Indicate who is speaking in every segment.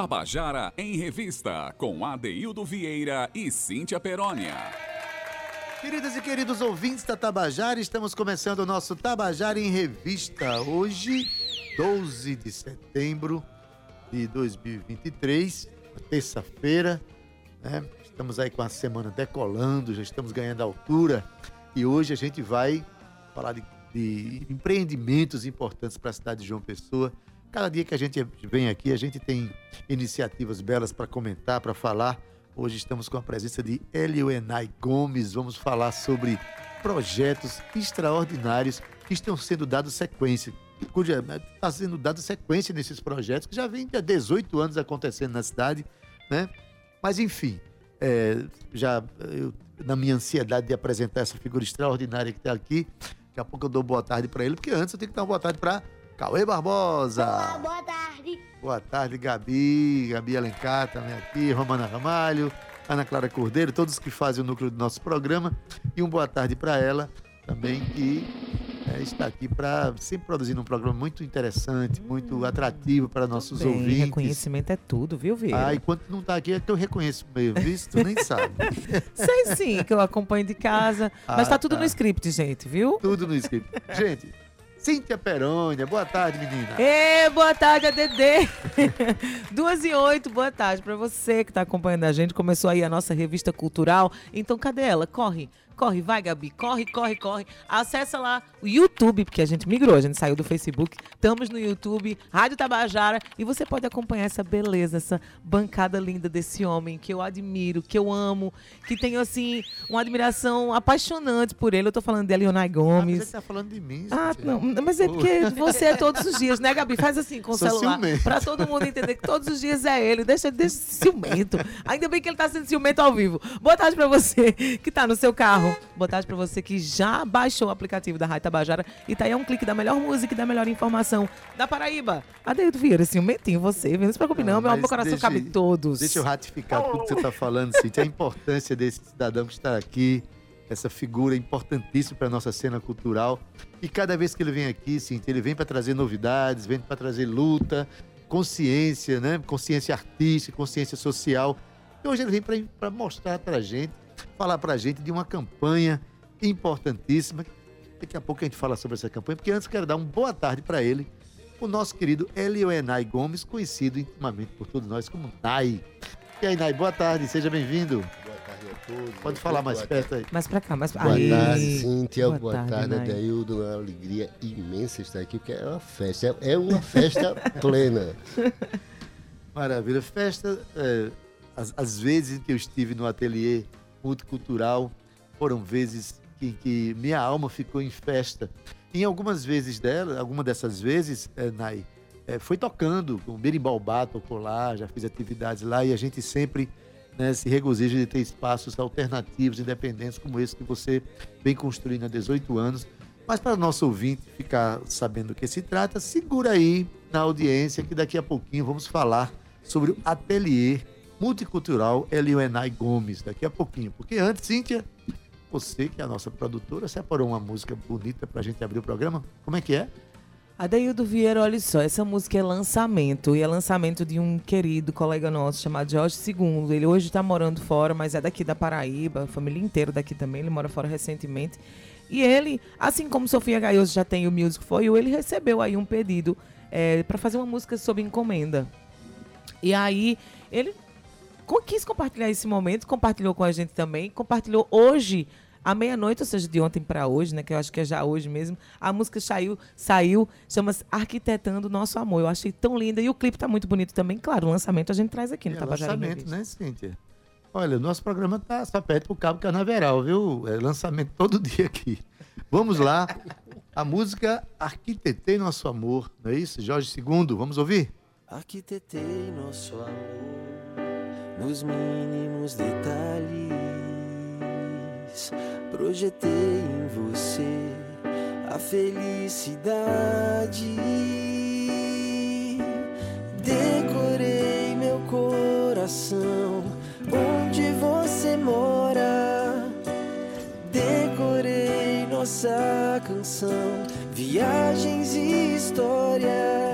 Speaker 1: Tabajara em Revista, com Adeildo Vieira e Cíntia Perónia.
Speaker 2: Queridas e queridos ouvintes da Tabajara, estamos começando o nosso Tabajara em Revista. Hoje, 12 de setembro de 2023, terça-feira, né? Estamos aí com a semana decolando, já estamos ganhando altura e hoje a gente vai falar de, de empreendimentos importantes para a cidade de João Pessoa. Cada dia que a gente vem aqui, a gente tem iniciativas belas para comentar, para falar. Hoje estamos com a presença de Elioenai Gomes. Vamos falar sobre projetos extraordinários que estão sendo dados sequência. Cuja está sendo dado sequência nesses projetos que já vem há 18 anos acontecendo na cidade, né? Mas enfim, é, já eu, na minha ansiedade de apresentar essa figura extraordinária que está aqui, daqui a pouco eu dou boa tarde para ele, porque antes eu tenho que dar uma boa tarde para Cauê Barbosa.
Speaker 3: Olá, boa tarde.
Speaker 2: Boa tarde, Gabi, Gabi Alencar também aqui, Romana Ramalho, Ana Clara Cordeiro, todos que fazem o núcleo do nosso programa. E um boa tarde para ela também, que é, está aqui para sempre produzindo um programa muito interessante, muito hum, atrativo para nossos bem, ouvintes.
Speaker 4: Reconhecimento é tudo, viu, Vieira?
Speaker 2: Ah, enquanto não está aqui é que eu reconheço mesmo, viu? Tu nem sabe.
Speaker 4: Sei sim, que eu acompanho de casa. Ah, mas está tudo tá. no script, gente, viu?
Speaker 2: Tudo no script. Gente, Cíntia Perônia, boa tarde, menina.
Speaker 4: Ê, boa tarde, ADD. Duas e oito, boa tarde para você que está acompanhando a gente. Começou aí a nossa revista cultural. Então, cadê ela? Corre Corre, vai, Gabi. Corre, corre, corre. Acessa lá o YouTube, porque a gente migrou, a gente saiu do Facebook. Estamos no YouTube, Rádio Tabajara, e você pode acompanhar essa beleza, essa bancada linda desse homem que eu admiro, que eu amo, que tenho, assim, uma admiração apaixonante por ele. Eu tô falando de Leonai Gomes. Ah,
Speaker 2: você tá falando de mim,
Speaker 4: Ah, não, mas é porque você é todos os dias, né, Gabi? Faz assim com o Sou celular. Ciumento. Pra todo mundo entender que todos os dias é ele. Deixa de ciumento. Ainda bem que ele tá sendo ciumento ao vivo. Boa tarde pra você que tá no seu carro carro. Boa tarde para você que já baixou o aplicativo da Rádio Tabajara e tá aí um clique da melhor música e da melhor informação da Paraíba. Adeildo Vieira, assim, um mentinho você, não se preocupe não, não meu coração deixa, cabe todos.
Speaker 2: Deixa eu ratificar tudo que você tá falando, Cintia, a importância desse cidadão que está aqui, essa figura importantíssima para nossa cena cultural. E cada vez que ele vem aqui, Cintia, ele vem para trazer novidades, vem para trazer luta, consciência, né? Consciência artística, consciência social. E hoje ele vem para mostrar para gente falar para a gente de uma campanha importantíssima. Daqui a pouco a gente fala sobre essa campanha, porque antes quero dar uma boa tarde para ele, o nosso querido Elioenai Gomes, conhecido intimamente por todos nós como Nai. E aí, Nai, boa tarde, seja bem-vindo.
Speaker 5: Boa tarde a todos.
Speaker 2: Pode falar mais perto aí.
Speaker 4: Mais para cá, mais
Speaker 5: pra... Boa Aê. tarde, Cíntia. Boa, boa tarde, tarde Adeildo. É uma alegria imensa estar aqui, porque é uma festa, é uma festa plena.
Speaker 2: Maravilha. Festa, é, as, as vezes que eu estive no ateliê multicultural. Foram vezes em que minha alma ficou em festa. Em algumas vezes dela, alguma dessas vezes, é, Nai, é, foi tocando, o Berimbaubá tocou lá, já fiz atividades lá e a gente sempre né, se regozija de ter espaços alternativos, independentes como esse que você vem construindo há 18 anos. Mas para o nosso ouvinte ficar sabendo do que se trata, segura aí na audiência que daqui a pouquinho vamos falar sobre o ateliê multicultural Elioenai Gomes, daqui a pouquinho. Porque antes, Cíntia, você que é a nossa produtora, separou uma música bonita pra gente abrir o programa. Como é que é?
Speaker 4: Adeildo Vieira, olha só, essa música é lançamento, e é lançamento de um querido colega nosso chamado Jorge II. Ele hoje está morando fora, mas é daqui da Paraíba, a família inteira daqui também, ele mora fora recentemente. E ele, assim como Sofia Gaioso já tem o Music For You, ele recebeu aí um pedido é, para fazer uma música sob encomenda. E aí, ele quis compartilhar esse momento, compartilhou com a gente também, compartilhou hoje à meia-noite, ou seja, de ontem para hoje, né, que eu acho que é já hoje mesmo, a música saiu, saiu chama-se Arquitetando Nosso Amor. Eu achei tão linda e o clipe está muito bonito também. Claro, o lançamento a gente traz aqui no é, Tabajara
Speaker 2: lançamento, né, Cíntia? Olha, o nosso programa tá só perto pro Cabo Carnaveral, viu? É lançamento todo dia aqui. Vamos lá. A música Arquitetei Nosso Amor, não é isso? Jorge II, vamos ouvir?
Speaker 6: Arquitetei nosso amor nos mínimos detalhes. Projetei em você a felicidade. Decorei meu coração onde você mora. Decorei nossa canção, viagens e histórias.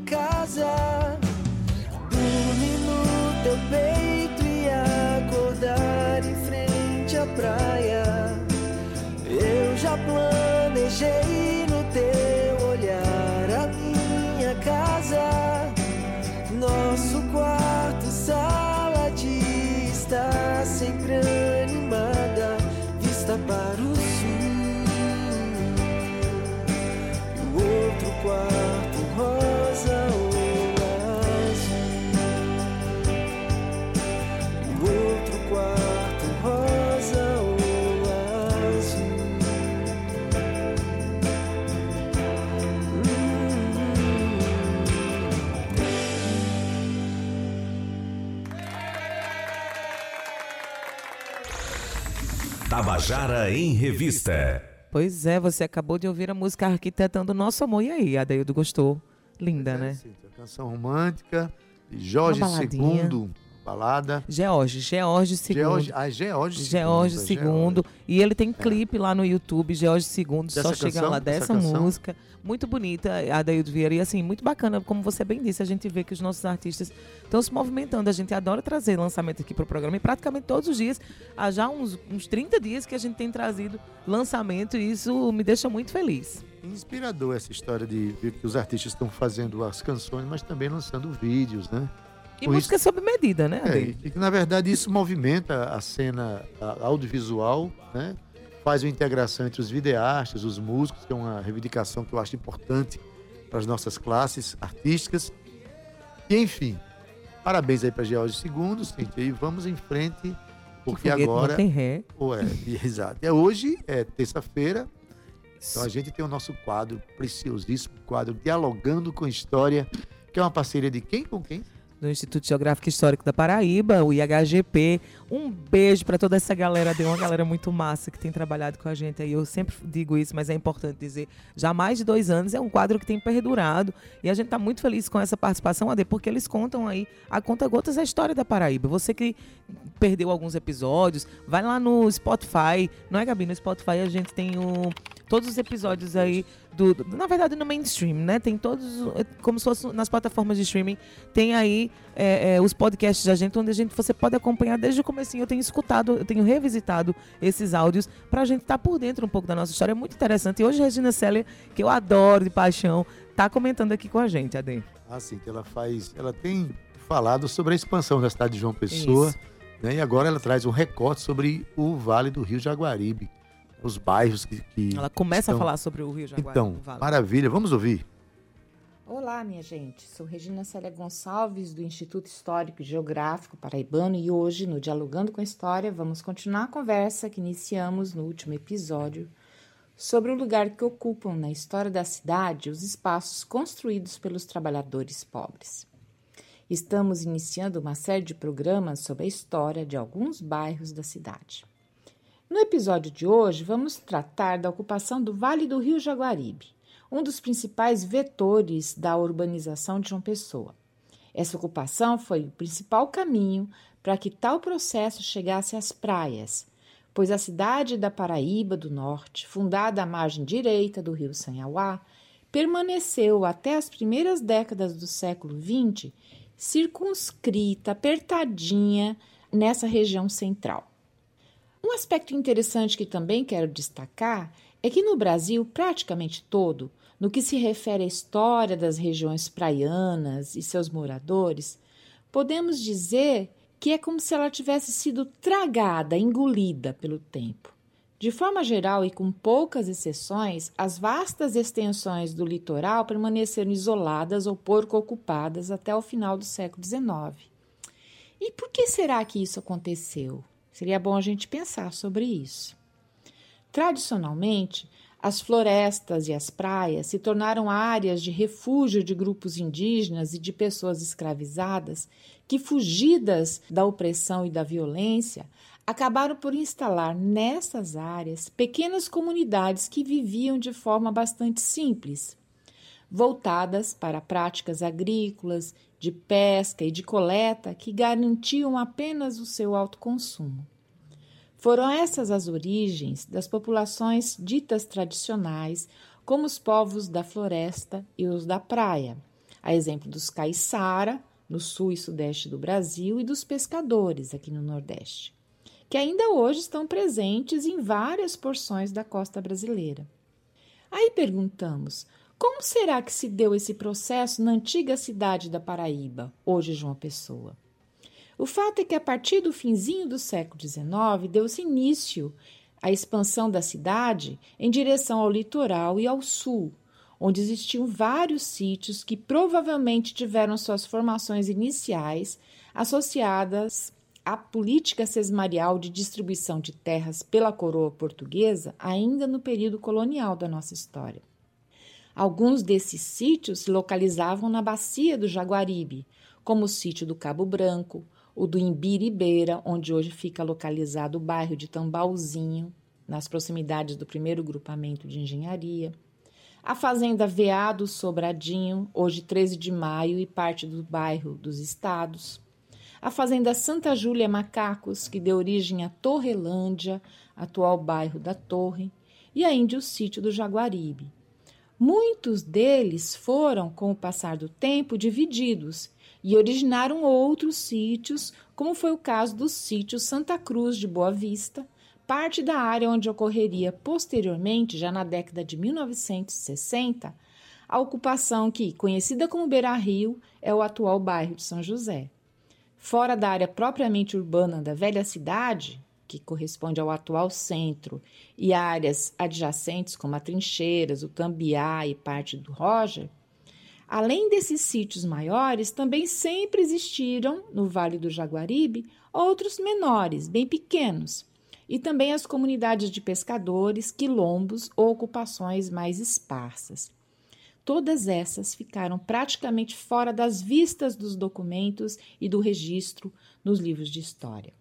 Speaker 6: Casa.
Speaker 1: Tabajara em Revista.
Speaker 4: Pois é, você acabou de ouvir a música Arquitetando Nosso Amor. E aí, Adeildo gostou? Linda,
Speaker 2: É,
Speaker 4: né?
Speaker 2: Cíntia, canção romântica de Jorge. II, balada.
Speaker 4: George, George II.
Speaker 2: George, ah, George II.
Speaker 4: George
Speaker 2: é
Speaker 4: II. E ele tem clipe lá no YouTube, George II, só
Speaker 2: Dessa
Speaker 4: chegar
Speaker 2: canção?
Speaker 4: lá
Speaker 2: Dessa
Speaker 4: dessa música. Muito bonita, Adaildo Vieira. E assim, muito bacana, como você bem disse, a gente vê que os nossos artistas estão se movimentando. A gente adora trazer lançamento aqui para o programa e praticamente todos os dias, há já uns, uns 30 dias que a gente tem trazido lançamento e isso me deixa muito feliz.
Speaker 2: Inspirador essa história de ver que os artistas estão fazendo as canções, mas também lançando vídeos, né?
Speaker 4: E
Speaker 2: Com
Speaker 4: música sob medida, né,
Speaker 2: É, e que na verdade isso movimenta a cena a- audiovisual, né? Faz uma integração entre os videastas, os músicos, que é uma reivindicação que eu acho importante para as nossas classes artísticas. E enfim, parabéns aí para George II, Cíntia, e vamos em frente, porque agora.
Speaker 4: Não tem ré.
Speaker 2: Ou é, exato. É hoje, é terça-feira, então a gente tem o nosso quadro preciosíssimo, quadro Dialogando com História, que é uma parceria de quem com quem?
Speaker 4: Do Instituto Geográfico Histórico da Paraíba, o IHGP. Um beijo para toda essa galera, deu uma galera muito massa que tem trabalhado com a gente aí. Eu sempre digo isso, mas é importante dizer. Já há mais de dois anos é um quadro que tem perdurado e a gente está muito feliz com essa participação, Ade, porque eles contam aí a conta gotas a história da Paraíba. Você que perdeu alguns episódios, vai lá no Spotify, não é, Gabi? No Spotify a gente tem o todos os episódios aí do, do, na verdade no mainstream, né? Tem todos como se fosse nas plataformas de streaming, tem aí é, é, os podcasts da gente onde a gente você pode acompanhar desde o começo. Eu tenho escutado, eu tenho revisitado esses áudios para a gente estar tá por dentro um pouco da nossa história. É muito interessante. E hoje Regina Seller, que eu adoro de paixão, tá comentando aqui com a gente, Ade.
Speaker 2: Ah, sim, que ela faz, ela tem falado sobre a expansão da cidade de João Pessoa. Isso né? E agora ela traz um recorte sobre o Vale do Rio Jaguaribe, os bairros que. que
Speaker 4: ela começa estão... a falar sobre o Rio Jaguaribe.
Speaker 2: Então, vale. maravilha, vamos ouvir.
Speaker 3: Olá, minha gente. Sou Regina Célia Gonçalves, do Instituto Histórico e Geográfico Paraibano, e hoje, no Dialogando com a História, vamos continuar a conversa que iniciamos no último episódio sobre o lugar que ocupam na história da cidade os espaços construídos pelos trabalhadores pobres. Estamos iniciando uma série de programas sobre a história de alguns bairros da cidade. No episódio de hoje, vamos tratar da ocupação do Vale do Rio Jaguaribe, um dos principais vetores da urbanização de João Pessoa. Essa ocupação foi o principal caminho para que tal processo chegasse às praias, pois a cidade da Paraíba do Norte, fundada à margem direita do rio Sanhauá, permaneceu até as primeiras décadas do século XX circunscrita, apertadinha nessa região central. Um aspecto interessante que também quero destacar é que no Brasil, praticamente todo, no que se refere à história das regiões praianas e seus moradores, podemos dizer que é como se ela tivesse sido tragada, engolida pelo tempo. De forma geral e com poucas exceções, as vastas extensões do litoral permaneceram isoladas ou pouco ocupadas até o final do século XIX. E por que será que isso aconteceu? Seria bom a gente pensar sobre isso. Tradicionalmente, as florestas e as praias se tornaram áreas de refúgio de grupos indígenas e de pessoas escravizadas que, fugidas da opressão e da violência, acabaram por instalar nessas áreas pequenas comunidades que viviam de forma bastante simples, voltadas para práticas agrícolas, de pesca e de coleta que garantiam apenas o seu autoconsumo. Foram essas as origens das populações ditas tradicionais, como os povos da floresta e os da praia, a exemplo dos caiçara, no sul e sudeste do Brasil, e dos pescadores, aqui no Nordeste que ainda hoje estão presentes em várias porções da costa brasileira. Aí perguntamos: como será que se deu esse processo na antiga cidade da Paraíba, hoje João Pessoa? O fato é que a partir do finzinho do século XIX deu-se início à expansão da cidade em direção ao litoral e ao sul, onde existiam vários sítios que provavelmente tiveram suas formações iniciais associadas a política sesmarial de distribuição de terras pela coroa portuguesa ainda no período colonial da nossa história. Alguns desses sítios se localizavam na bacia do Jaguaribe, como o sítio do Cabo Branco, o do Imbiribeira, onde hoje fica localizado o bairro de Tambauzinho, nas proximidades do primeiro grupamento de engenharia, a fazenda Veado Sobradinho, hoje 13 de maio e parte do bairro dos Estados, a fazenda Santa Júlia Macacos, que deu origem à Torrelândia, atual bairro da Torre, e ainda o sítio do Jaguaribe. Muitos deles foram, com o passar do tempo, divididos e originaram outros sítios, como foi o caso do sítio Santa Cruz de Boa Vista, parte da área onde ocorreria posteriormente, já na década de 1960, a ocupação que, conhecida como Beira Rio, é o atual bairro de São José. Fora da área propriamente urbana da velha cidade, que corresponde ao atual centro, e áreas adjacentes como a Trincheiras, o Cambiá e parte do Roger, além desses sítios maiores, também sempre existiram, no Vale do Jaguaribe, outros menores, bem pequenos, e também as comunidades de pescadores, quilombos ou ocupações mais esparsas. Todas essas ficaram praticamente fora das vistas dos documentos e do registro nos livros de história.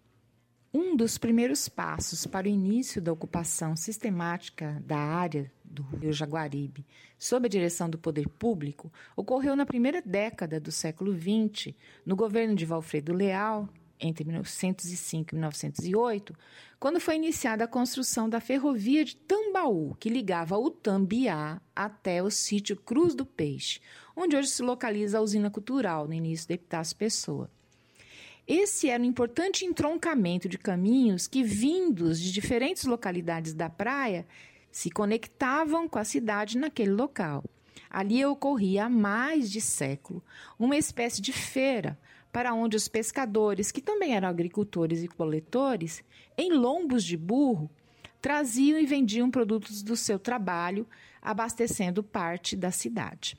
Speaker 3: Um dos primeiros passos para o início da ocupação sistemática da área do Rio Jaguaribe, sob a direção do poder público, ocorreu na primeira década do século XX, no governo de Valfredo Leal, entre 1905 e 1908, quando foi iniciada a construção da ferrovia de Tambaú, que ligava o Tambiá até o sítio Cruz do Peixe, onde hoje se localiza a usina cultural, no início da Epitácio Pessoa. Esse era um importante entroncamento de caminhos que, vindos de diferentes localidades da praia, se conectavam com a cidade naquele local. Ali ocorria há mais de século uma espécie de feira para onde os pescadores, que também eram agricultores e coletores, em lombos de burro, traziam e vendiam produtos do seu trabalho, abastecendo parte da cidade.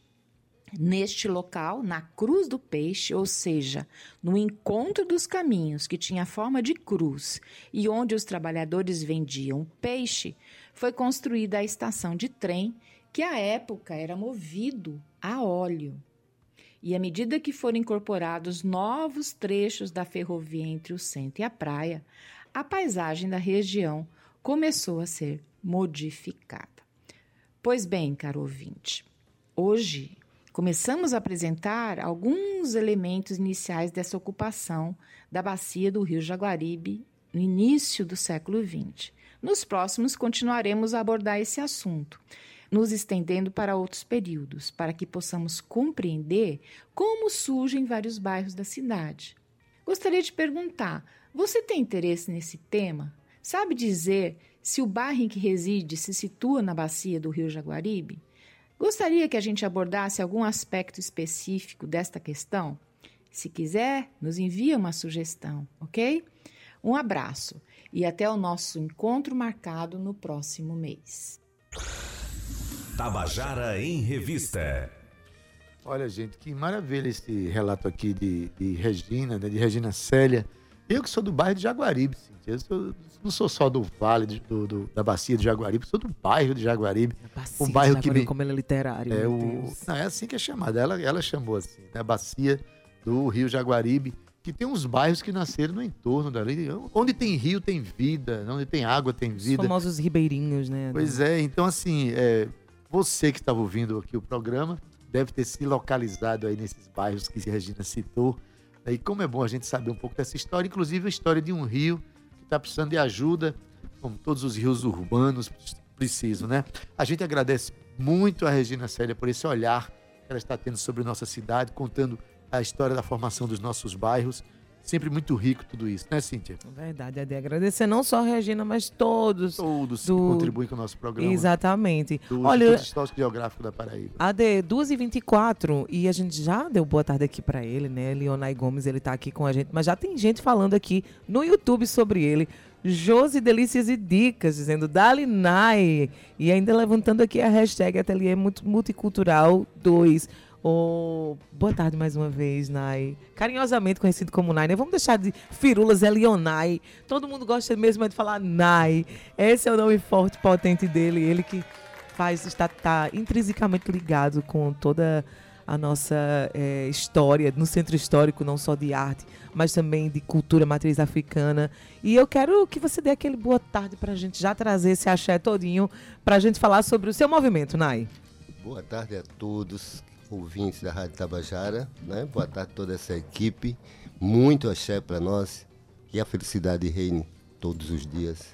Speaker 3: Neste local, na Cruz do Peixe, ou seja, no encontro dos caminhos que tinha forma de cruz e onde os trabalhadores vendiam peixe, foi construída a estação de trem que à época era movido a óleo. E à medida que foram incorporados novos trechos da ferrovia entre o centro e a praia, a paisagem da região começou a ser modificada. Pois bem, caro ouvinte, hoje começamos a apresentar alguns elementos iniciais dessa ocupação da bacia do Rio Jaguaribe no início do século XX. Nos próximos, continuaremos a abordar esse assunto, nos estendendo para outros períodos, para que possamos compreender como surgem vários bairros da cidade. Gostaria de perguntar: você tem interesse nesse tema? Sabe dizer se o bairro em que reside se situa na bacia do Rio Jaguaribe? Gostaria que a gente abordasse algum aspecto específico desta questão? Se quiser, nos envie uma sugestão, ok? Um abraço e até o nosso encontro marcado no próximo mês.
Speaker 1: Tabajara em Revista.
Speaker 2: Olha, gente, que maravilha esse relato aqui de, de Regina, né, de Regina Célia. Eu que sou do bairro de Jaguaribe. Eu sou- não sou só do vale, de- do, do- da bacia de Jaguaribe, sou do bairro de Jaguaribe.
Speaker 4: Bacia
Speaker 2: Um bairro que me-
Speaker 4: como ele é literário.
Speaker 2: É, o, não, é assim que é chamada. Ela, ela chamou assim, né? A bacia do Rio Jaguaribe, que tem uns bairros que nasceram no entorno dali. Onde tem rio tem vida, onde tem água tem
Speaker 4: Os
Speaker 2: vida.
Speaker 4: famosos ribeirinhos, né?
Speaker 2: Pois é, então assim, é, você que estava ouvindo aqui o programa deve ter se localizado aí nesses bairros que Regina citou. E como é bom a gente saber um pouco dessa história, inclusive a história de um rio que está precisando de ajuda, como todos os rios urbanos precisam, né? A gente agradece muito a Regina Célia por esse olhar que ela está tendo sobre nossa cidade, contando a história da formação dos nossos bairros. Sempre muito rico tudo isso, né, Cíntia?
Speaker 4: Verdade, Ade. Agradecer não só a Regina, mas todos.
Speaker 2: Todos que
Speaker 4: Do-
Speaker 2: contribuem com o nosso programa.
Speaker 4: Exatamente.
Speaker 2: Do
Speaker 4: Olha,
Speaker 2: Instituto Histórico Geográfico da Paraíba.
Speaker 4: AD, 2h24, e a gente já deu boa tarde aqui pra ele, né? Leonai Gomes, ele tá aqui com a gente, mas já tem gente falando aqui no YouTube sobre ele. Josi Delícias e Dicas, dizendo Dali Nai. E ainda levantando aqui a hashtag Ateliê Multi- Multicultural 2. Ô, boa tarde mais uma vez, Nai. Carinhosamente conhecido como Nai, né? Vamos deixar de firulas, é Leonai. Todo mundo gosta mesmo é de falar Nai. Esse é o nome forte, potente dele. Ele que faz, está tá intrinsecamente ligado com toda a nossa eh, história no centro histórico, não só de arte, mas também de cultura matriz africana. E eu quero que você dê aquele boa tarde para a gente já trazer esse axé todinho para a gente falar sobre o seu movimento, Nai.
Speaker 5: Boa tarde a todos, ouvintes da Rádio Tabajara. Né? Boa tarde a toda essa equipe. Muito axé para nós. Que a felicidade reine todos os dias.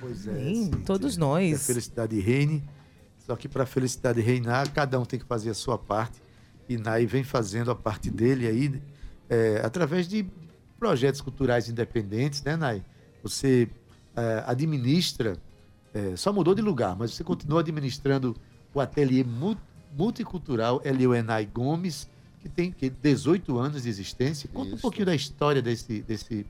Speaker 2: Pois
Speaker 4: Sim,
Speaker 2: Cíntia.
Speaker 4: todos
Speaker 2: Que
Speaker 4: nós.
Speaker 2: a felicidade reine. Só que para a felicidade reinar, cada um tem que fazer a sua parte. E Nai vem fazendo a parte dele aí, é, através de projetos culturais independentes, né, Nai? Você é, administra, é, só mudou de lugar, mas você continua administrando o ateliê multicultural Elioenai Gomes, que tem que, 18 anos de existência. Conta um
Speaker 5: Isso.
Speaker 2: pouquinho da história desse, desse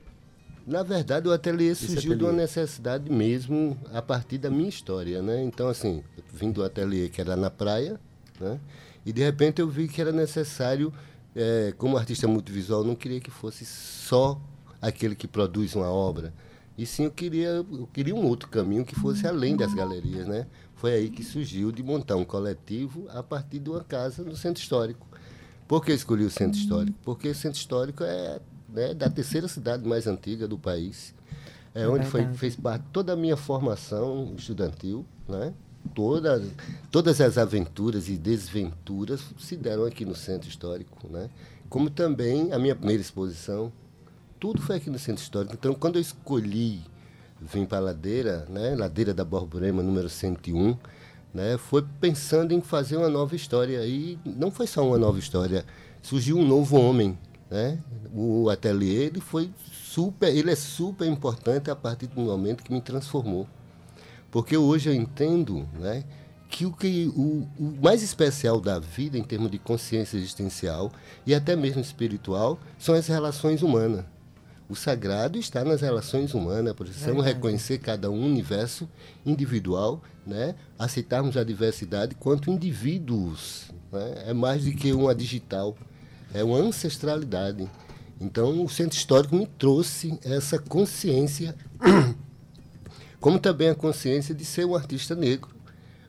Speaker 5: Na verdade, o ateliê surgiu de uma
Speaker 2: ateliê.
Speaker 5: necessidade mesmo a partir da minha história, né? Então, assim, vim do ateliê que era na praia, né? E de repente eu vi que era necessário, eh, como artista multivisual, não queria que fosse só aquele que produz uma obra. E sim, eu queria, eu queria um outro caminho que fosse além das galerias, né? Foi aí que surgiu de montar um coletivo a partir de uma casa no centro histórico. Por que eu escolhi o centro histórico? Porque o centro histórico é né, da terceira cidade mais antiga do país. É,
Speaker 4: É
Speaker 5: onde foi, fez parte toda a minha formação estudantil, né? Toda, todas as aventuras e desventuras se deram aqui no centro histórico, né? Como também a minha primeira exposição, tudo foi aqui no Centro Histórico. Então, quando eu escolhi vir para a Ladeira, né, Ladeira da Borborema, número 101, né, foi pensando em fazer uma nova história. E não foi só uma nova história, surgiu um novo homem. Né? O ateliê ele foi super, ele é super importante a partir do momento que me transformou. Porque hoje eu entendo né, que, o, que o, o mais especial da vida, em termos de consciência existencial e até mesmo espiritual, são as relações humanas. O sagrado está nas relações humanas, precisamos reconhecer cada um universo individual, né? aceitarmos a diversidade quanto indivíduos. Né? É mais do que uma digital, é uma ancestralidade. Então, o centro histórico me trouxe essa consciência, como também a consciência de ser um artista negro,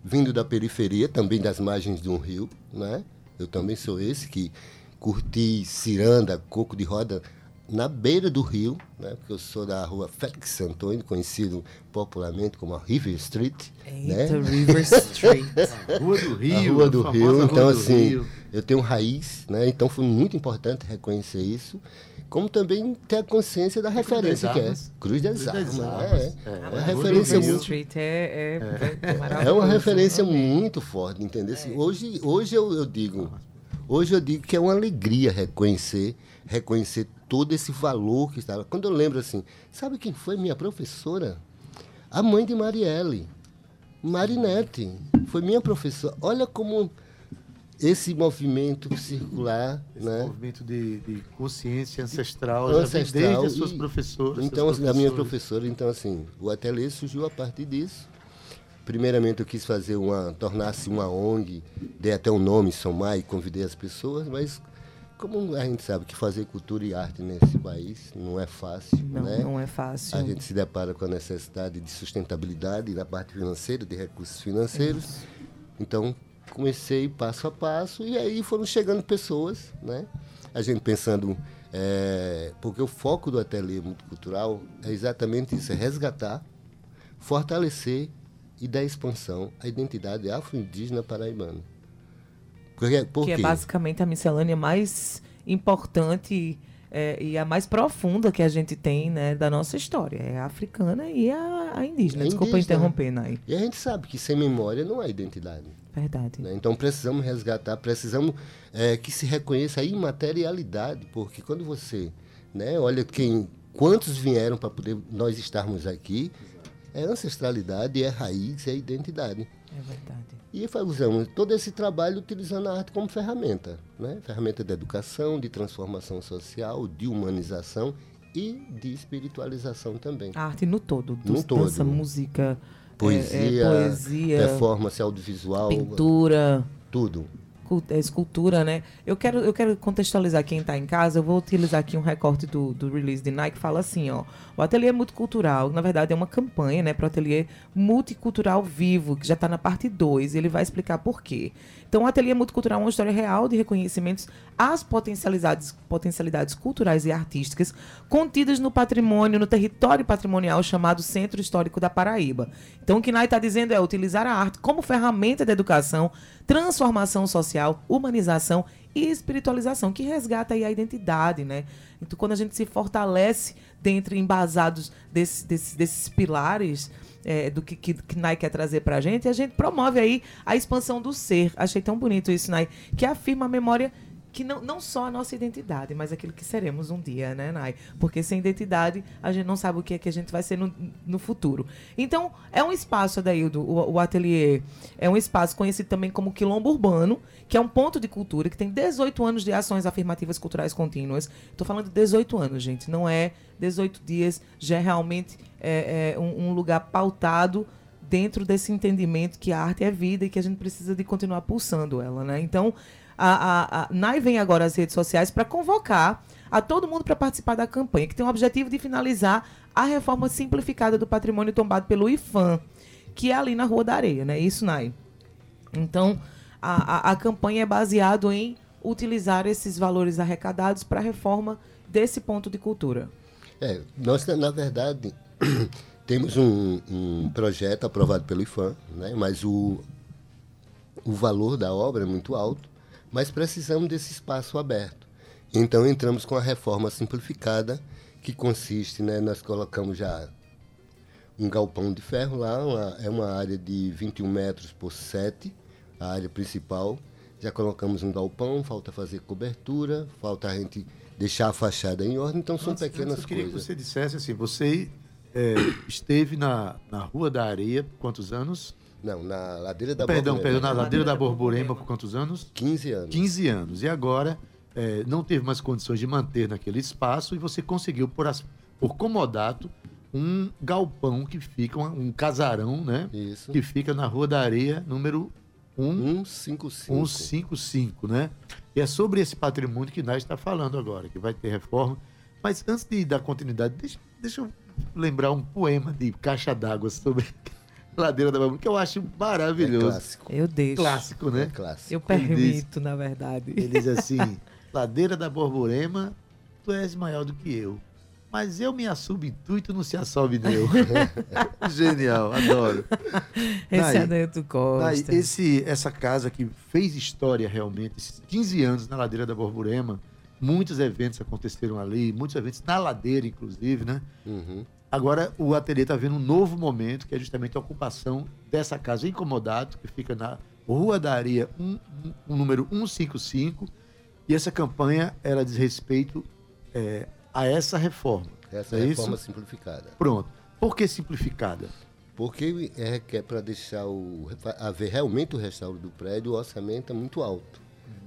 Speaker 5: vindo da periferia, também das margens de um rio. Né? Eu também sou esse que curti ciranda, coco de roda na beira do rio, né? porque eu sou da rua Félix Antônio, conhecido popularmente como a River Street. né?
Speaker 4: Eita, River Street.
Speaker 2: Rua do Rio.
Speaker 5: a Rua do Rio.
Speaker 2: Rua
Speaker 5: Então,
Speaker 2: do
Speaker 5: assim,
Speaker 2: Rio.
Speaker 5: eu tenho raiz, né? Então foi muito importante reconhecer isso. Como também ter a consciência da referência que é. Cruz das Armas.
Speaker 2: Armas.
Speaker 5: É,
Speaker 2: É.
Speaker 5: é,
Speaker 2: Rua
Speaker 5: referência muito
Speaker 4: Street é, é, é
Speaker 5: é
Speaker 4: maravilhoso.
Speaker 5: uma referência muito forte, entendeu? Assim, Hoje, hoje eu, eu digo, hoje eu digo que é uma alegria reconhecer, reconhecer todo esse valor que estava. Quando eu lembro assim, sabe quem foi minha professora? A mãe de Marielle, Marinette, foi minha professora. Olha como esse movimento circular,
Speaker 2: Esse
Speaker 5: né?
Speaker 2: movimento de, de consciência ancestral, já
Speaker 5: Ancestral
Speaker 2: desde as suas
Speaker 5: e-
Speaker 2: professoras.
Speaker 5: Então,
Speaker 2: seus
Speaker 5: a minha professora, então assim, o ateliê surgiu a partir disso. Primeiramente eu quis fazer uma, tornar-se uma ONG, dei até o nome Somai, convidei as pessoas, mas como a gente sabe que fazer cultura e arte nesse país não é fácil,
Speaker 4: Não,
Speaker 5: né?
Speaker 4: não é fácil.
Speaker 5: A gente se depara com a necessidade de sustentabilidade na parte financeira, de recursos financeiros. Então, comecei passo a passo e aí foram chegando pessoas, né? A gente pensando, é, porque o foco do ateliê multicultural é exatamente isso, é resgatar, fortalecer e dar expansão à identidade afro-indígena paraibana. Porque, por
Speaker 4: que é
Speaker 5: quê?
Speaker 4: basicamente a miscelânea mais importante é, e a mais profunda que a gente tem né, da nossa história. É a africana e a, a indígena.
Speaker 5: É
Speaker 4: Desculpa
Speaker 5: indígena.
Speaker 4: interromper, Nai.
Speaker 5: E a gente sabe que sem memória não há identidade.
Speaker 4: Verdade.
Speaker 5: né? Então precisamos resgatar, precisamos é, que se reconheça a imaterialidade, porque quando você né, olha quem, quantos vieram para poder nós estarmos aqui, é ancestralidade, é raiz, é identidade.
Speaker 4: É verdade.
Speaker 5: E usamos todo esse trabalho utilizando a arte como ferramenta, né? ferramenta de educação, de transformação social, de humanização e de espiritualização também.
Speaker 4: A arte no todo.
Speaker 5: No todo.
Speaker 4: Dança, música, é,
Speaker 5: Poesia,
Speaker 4: é, poesia
Speaker 5: performance audiovisual,
Speaker 4: pintura.
Speaker 5: tudo.
Speaker 4: É, escultura, né? Eu quero, eu quero contextualizar quem está em casa. Eu vou utilizar aqui um recorte do, do release de Nike fala assim, ó. O ateliê multicultural, na verdade, é uma campanha, né, para o ateliê multicultural vivo, que já está na parte 2. Ele vai explicar por quê. Então, o ateliê multicultural é uma história real de reconhecimentos às potencialidades, potencialidades culturais e artísticas contidas no patrimônio, no território patrimonial chamado Centro Histórico da Paraíba. Então, o que Nai está dizendo é utilizar a arte como ferramenta de educação, transformação social, humanização e espiritualização, que resgata aí a identidade, né? Então, quando a gente se fortalece dentro, embasados desse, desse- desses pilares é, do que, que, que Nai quer trazer pra gente, a gente promove aí a expansão do ser. Achei tão bonito isso, Nai, que afirma a memória que não, não só a nossa identidade, mas aquilo que seremos um dia, né, Nai? Porque sem identidade, a gente não sabe o que é que a gente vai ser no, no futuro. Então, é um espaço, Adaildo, o, o ateliê, é um espaço conhecido também como Quilombo Urbano, que é um ponto de cultura que tem 18 anos de ações afirmativas culturais contínuas. Estou falando de 18 anos, gente, não é 18 dias, já é realmente é, é, um, um lugar pautado dentro desse entendimento que a arte é vida e que a gente precisa de continuar pulsando ela, né? Então, a, a, a NAI vem agora às redes sociais para convocar a todo mundo para participar da campanha, que tem o objetivo de finalizar a reforma simplificada do patrimônio tombado pelo IFAM, que é ali na Rua da Areia, né? Isso, NAI. Então, a, a, a campanha é baseada em utilizar esses valores arrecadados para a reforma desse ponto de cultura.
Speaker 5: É, nós, na- verdade, temos um, um projeto aprovado pelo IFAM, né? mas o, o valor da obra é muito alto, mas precisamos desse espaço aberto. Então, entramos com a reforma simplificada, que consiste, né, nós colocamos já um galpão de ferro lá, uma- é uma área de 21 metros por 7, a área principal. Já colocamos um galpão, falta fazer cobertura, falta a gente deixar a fachada em ordem, então são
Speaker 2: Antes- antes
Speaker 5: pequenas
Speaker 2: eu queria
Speaker 5: coisas.
Speaker 2: que você dissesse assim, você é, esteve na, na Rua da Areia por quantos anos?
Speaker 5: Não, na ladeira da
Speaker 2: perdão,
Speaker 5: Borborema,
Speaker 2: perdão, na Ladeira da Borborema por quantos anos?
Speaker 5: 15 anos.
Speaker 2: 15 anos. E agora é, não teve mais condições de manter naquele espaço e você conseguiu, por, as- por comodato, um galpão que fica, um, um casarão, né?
Speaker 5: Isso.
Speaker 2: Que fica na Rua da Areia, número 1,
Speaker 5: 155.
Speaker 2: 155, né? E é sobre esse patrimônio que nós está falando agora, que vai ter reforma. Mas antes de dar continuidade, deixa, deixa eu lembrar um poema de Caixa d'Água sobre Ladeira da Borborema, que eu acho
Speaker 5: É
Speaker 2: maravilhoso.
Speaker 5: clássico.
Speaker 4: Eu deixo.
Speaker 2: Clássico,
Speaker 5: É
Speaker 2: né?
Speaker 5: clássico.
Speaker 4: Eu permito, na verdade.
Speaker 2: Ele diz assim: Ladeira da Borborema, tu és maior do que eu. Mas eu me assubo em tu e tu não se assobe eu. Genial, adoro.
Speaker 4: Esse
Speaker 2: Daí-
Speaker 4: Adeildo Costa.
Speaker 2: Daí, esse, essa casa que fez história realmente, esses 15 anos na Ladeira da Borborema, muitos eventos aconteceram ali, muitos eventos na ladeira, inclusive, né?
Speaker 5: Uhum.
Speaker 2: Agora o ateliê está vendo um novo momento, que é justamente a ocupação dessa casa incomodato, que fica na Rua da Areia, um, um- um número 155. E essa campanha, ela diz respeito é, a essa reforma.
Speaker 5: Essa
Speaker 2: é
Speaker 5: é a
Speaker 2: isso?
Speaker 5: reforma simplificada.
Speaker 2: Pronto. Por que simplificada?
Speaker 5: Porque é que é para deixar o haver realmente o restauro do prédio, o orçamento é muito alto,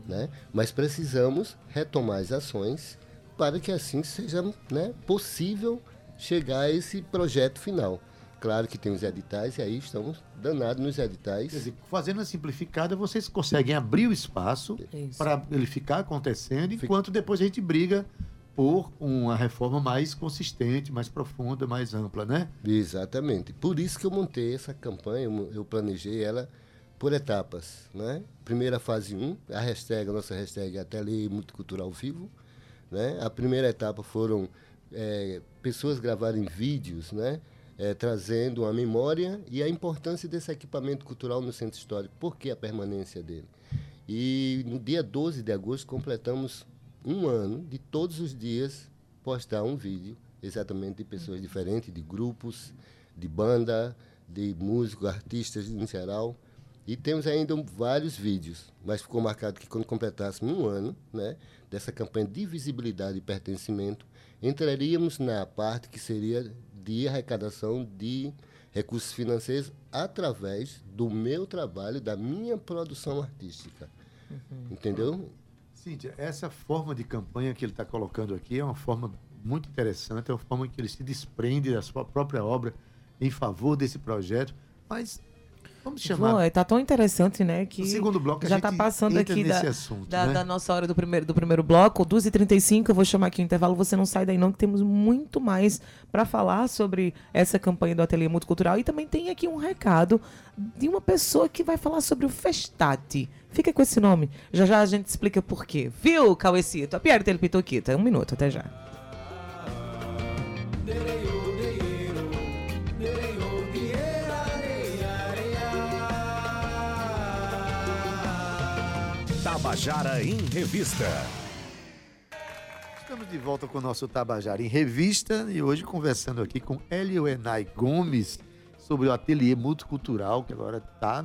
Speaker 5: né? Mas precisamos retomar as ações para que assim seja, né, possível chegar a esse projeto final. Claro que tem os editais e aí estamos danados nos editais.
Speaker 2: Quer dizer, fazendo a simplificada, vocês conseguem abrir o espaço para ele ficar acontecendo,
Speaker 5: Fica-
Speaker 2: enquanto depois a gente briga por uma reforma mais consistente, mais profunda, mais ampla, né?
Speaker 5: Exatamente. Por isso que eu montei essa campanha, eu planejei ela por etapas. Né? Primeira fase 1, a hashtag, a nossa hashtag é Ateliê Multicultural Vivo. Né? A primeira etapa foram eh, pessoas gravarem vídeos, né? eh, trazendo a memória e a importância desse equipamento cultural no centro histórico, por que a permanência dele. E no dia 12 de agosto completamos um ano de todos os dias postar um vídeo exatamente de pessoas diferentes, de grupos, de banda, de músicos, artistas em geral. E temos ainda vários vídeos, mas ficou marcado que quando completássemos um ano né, dessa campanha de visibilidade e pertencimento, entraríamos na parte que seria de arrecadação de recursos financeiros através do meu trabalho, da minha produção artística. Entendeu?
Speaker 2: Cíntia, essa forma de campanha que ele está colocando aqui é uma forma muito interessante, é uma forma que ele se desprende da sua própria obra em favor desse projeto, mas vamos chamar...
Speaker 4: Pô, tá tão interessante, né? Que
Speaker 2: No segundo bloco
Speaker 4: já tá passando aqui da,
Speaker 2: assunto,
Speaker 4: da,
Speaker 2: né?
Speaker 4: da nossa hora do primeiro, do primeiro bloco, 12h35. Eu vou chamar aqui o intervalo. Você não sai daí, não, que temos muito mais para falar sobre essa campanha do Ateliê Multicultural. E também tem aqui um recado de uma pessoa que vai falar sobre o Festate. Fica com esse nome. Já já a gente explica por quê. Viu, Cauecito? A Pierre Telpitoquita. Um minuto, até já.
Speaker 1: Tabajara em Revista.
Speaker 2: Estamos de volta com o nosso Tabajara em Revista e hoje conversando aqui com Hélio Enai Gomes sobre o ateliê multicultural que agora está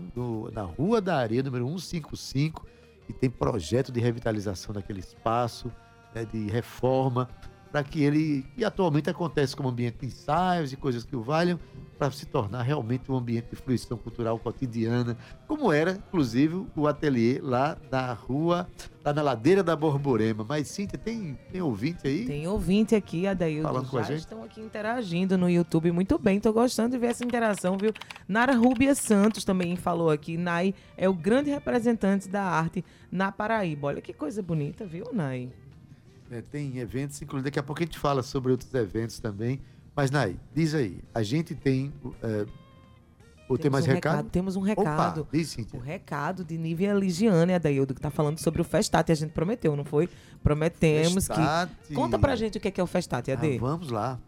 Speaker 2: na Rua da Areia, número 155, e tem projeto de revitalização daquele espaço, né, de reforma, para que ele, e atualmente acontece como ambiente de ensaios e coisas que o valham, para se tornar realmente um ambiente de fruição cultural cotidiana, como era, inclusive, o ateliê lá na rua, lá na ladeira da Borborema. Mas, Cíntia, tem, tem ouvinte aí?
Speaker 4: Tem ouvinte aqui, Adaildo.
Speaker 2: Falando com a gente?
Speaker 4: estão aqui interagindo no YouTube. Muito bem, tô gostando de ver essa interação, viu? Nara Rubia Santos também falou aqui. Nai é o grande representante da arte na Paraíba. Olha que coisa bonita, viu, Nai?
Speaker 2: É, tem eventos, inclusive daqui a pouco a gente fala sobre outros eventos também. Mas, Nai, diz aí, a gente tem. É, ou tem mais
Speaker 4: um
Speaker 2: recado?
Speaker 4: Temos um recado.
Speaker 2: Opa, diz,
Speaker 4: O recado de Nívia Ligiane, Adaildo, que tá falando sobre o Festate. A gente prometeu, não foi? Prometemos
Speaker 2: Festate.
Speaker 4: que. Conta pra gente o que é, que é o Festate,
Speaker 2: Ah,
Speaker 4: Ade.
Speaker 2: vamos lá.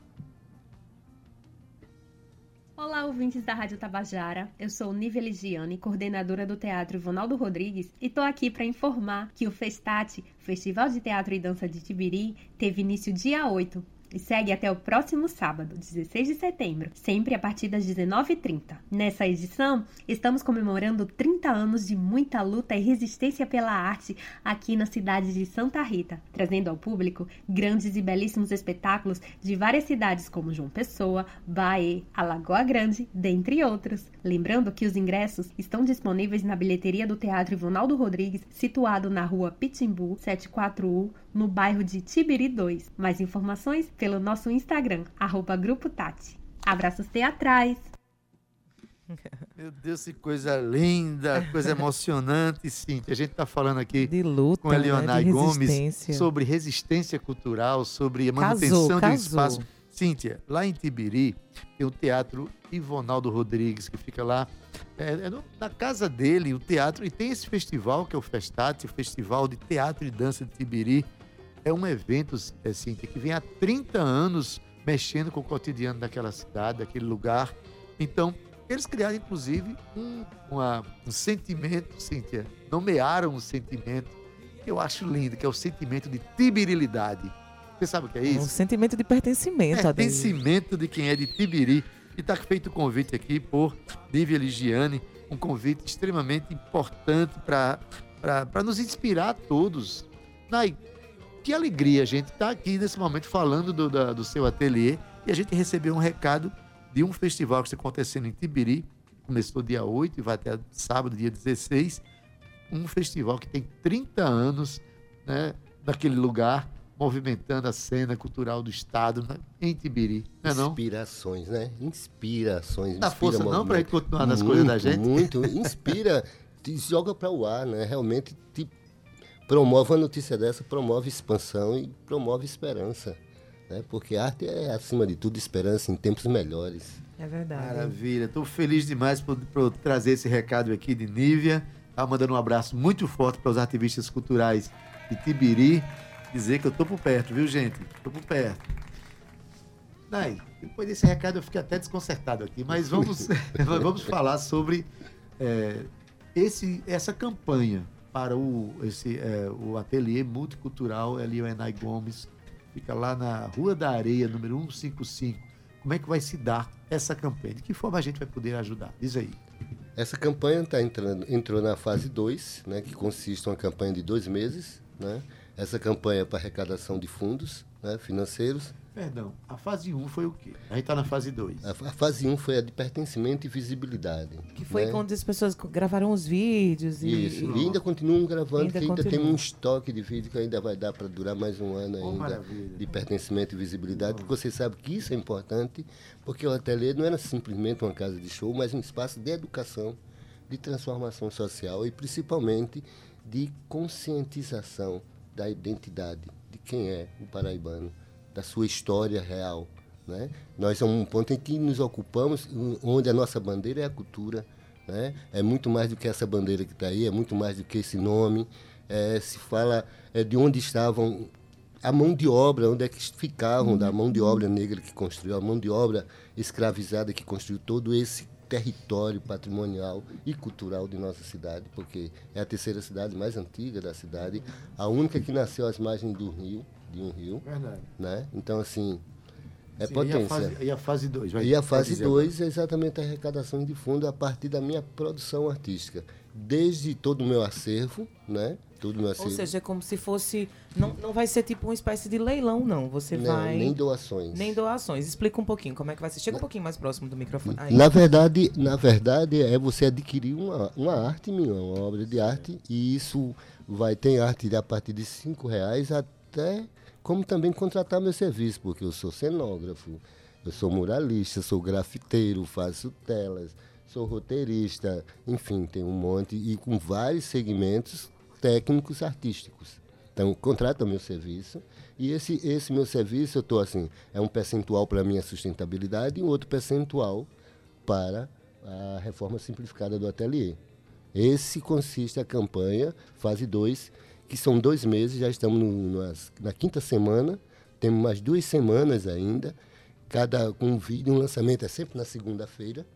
Speaker 7: Olá, ouvintes da Rádio Tabajara. Eu sou Nívia Ligiane, coordenadora do Teatro Ivonaldo Rodrigues, e tô aqui para informar que o Festate, Festival de Teatro e Dança de Tibiri, teve início dia 8. E segue até o próximo sábado, 16 de setembro, sempre a partir das 19h30. Nessa edição, estamos comemorando 30 anos de muita luta e resistência pela arte aqui na cidade de Santa Rita, trazendo ao público grandes e belíssimos espetáculos de várias cidades como João Pessoa, Bahia, Alagoa Grande, dentre outros. Lembrando que os ingressos estão disponíveis na bilheteria do Teatro Ivonaldo Rodrigues, situado na rua Pitimbu 74U, no bairro de Tibiri 2. Mais informações pelo nosso Instagram, arroba Grupo Tati. Abraços teatrais!
Speaker 2: Meu Deus, que coisa linda, coisa emocionante, Cíntia. A gente está falando aqui
Speaker 4: De luta,
Speaker 2: com a Leonai
Speaker 4: né? de
Speaker 2: Gomes sobre resistência cultural, sobre a
Speaker 4: Casou,
Speaker 2: manutenção de um
Speaker 4: casou.
Speaker 2: espaço. Cíntia, lá em Tibiri tem o Teatro Ivonaldo Rodrigues, que fica lá é, é no- na casa dele, o teatro, e tem esse festival que é o Festate, o Festival de Teatro e Dança de Tibiri. É um evento, é, Cíntia, que vem há 30 anos mexendo com o cotidiano daquela cidade, daquele lugar. Então, eles criaram, inclusive, um, uma- um sentimento, Cíntia, nomearam um sentimento que eu acho lindo, que é o sentimento de tibirilidade. Você sabe o que é
Speaker 4: É um
Speaker 2: isso?
Speaker 4: sentimento de pertencimento.
Speaker 2: Pertencimento de quem é de Tibiri. E está feito o convite aqui por Lívia Ligiane, um convite extremamente importante para nos inspirar a todos. Nai, que alegria a gente estar aqui nesse momento falando do, da- do seu ateliê e a gente recebeu um recado de um festival que está acontecendo em Tibiri, começou dia 8 e vai até sábado, dia 16, um festival que tem 30 anos né, naquele lugar, movimentando a cena cultural do estado né, em Tibiri, não é não?
Speaker 5: Inspirações, né? Inspirações.
Speaker 2: Dá
Speaker 5: inspira
Speaker 2: força não
Speaker 5: movimento.
Speaker 2: gente continuar nas coisas da gente?
Speaker 5: Muito, inspira, te joga para o ar, né? Realmente te promove uma notícia dessa, promove expansão e promove esperança, né? Porque arte é acima de tudo esperança em tempos melhores.
Speaker 4: É verdade.
Speaker 2: Maravilha, estou feliz demais por, por trazer esse recado aqui de Nívia. Tá mandando um abraço muito forte para os ativistas culturais de Tibiri. Dizer que eu tô por perto, viu, gente? Tô por perto. Nai, depois desse recado eu fiquei até desconcertado aqui, mas vamos, vamos falar sobre é, esse, essa campanha para o, esse, é, o ateliê multicultural Elionai Gomes. Fica lá na Rua da Areia, número 155. Como é que vai se dar essa campanha? De que forma a gente vai poder ajudar? Diz aí.
Speaker 5: Essa campanha tá entrando, entrou na fase 2, né, que consiste em uma campanha de dois meses. Né? Essa campanha é para arrecadação de fundos né, financeiros.
Speaker 2: Perdão, a fase 1 foi o quê? A gente está na fase 2.
Speaker 5: A, a fase 1 um foi a de pertencimento e visibilidade.
Speaker 4: Que foi
Speaker 5: né?
Speaker 4: quando as pessoas gravaram os vídeos e.
Speaker 5: Isso, e ainda continuam gravando,
Speaker 4: Ainda
Speaker 5: que ainda tem
Speaker 4: continuam.
Speaker 5: um estoque de vídeo que ainda vai dar para durar mais um ano
Speaker 2: Oh,
Speaker 5: ainda
Speaker 2: maravilha.
Speaker 5: de pertencimento e visibilidade, porque você sabe que isso é importante, porque o ateliê não era simplesmente uma casa de show, mas um espaço de educação, de transformação social e principalmente de conscientização da identidade de quem é o paraibano, da sua história real. Né? Nós somos um ponto em que nos ocupamos, onde a nossa bandeira é a cultura, né? É muito mais do que essa bandeira que está aí, é muito mais do que esse nome. É, se fala é, de onde estavam a mão de obra, onde é que ficavam da mão de obra negra que construiu, a mão de obra escravizada que construiu todo esse território patrimonial e cultural de nossa cidade, porque é a terceira cidade mais antiga da cidade, a única que nasceu às margens do rio, de um rio,
Speaker 2: Verdade.
Speaker 5: né? Então assim, é
Speaker 2: Sim,
Speaker 5: potência.
Speaker 2: E a fase, e a fase 2?
Speaker 5: E a fase 2 é exatamente a arrecadação de fundo a partir da minha produção artística. Desde todo o meu acervo, né? Todo o meu
Speaker 4: Ou
Speaker 5: acervo.
Speaker 4: seja, é como se fosse. Não, não vai ser tipo uma espécie de leilão, não. Você
Speaker 5: não,
Speaker 4: vai.
Speaker 5: nem doações.
Speaker 4: Nem doações. Explica um pouquinho como é que vai ser. Chega um pouquinho mais próximo do microfone. Aí.
Speaker 5: Na verdade, na verdade, é você adquirir uma, uma arte minha, uma obra de arte, e isso vai ter arte a partir de cinco reais até como também contratar meu serviço, porque eu sou cenógrafo, eu sou muralista, sou grafiteiro, faço telas, sou roteirista, enfim, tem um monte e com vários segmentos técnicos artísticos. Então, contrata meu serviço e esse, esse meu serviço, eu estou assim, é um percentual para a minha sustentabilidade e outro percentual para a reforma simplificada do ateliê. Esse consiste a campanha, fase 2, que são dois meses, já estamos no- nas- na quinta semana, temos mais duas semanas ainda, cada com um vídeo, um lançamento é sempre na segunda-feira,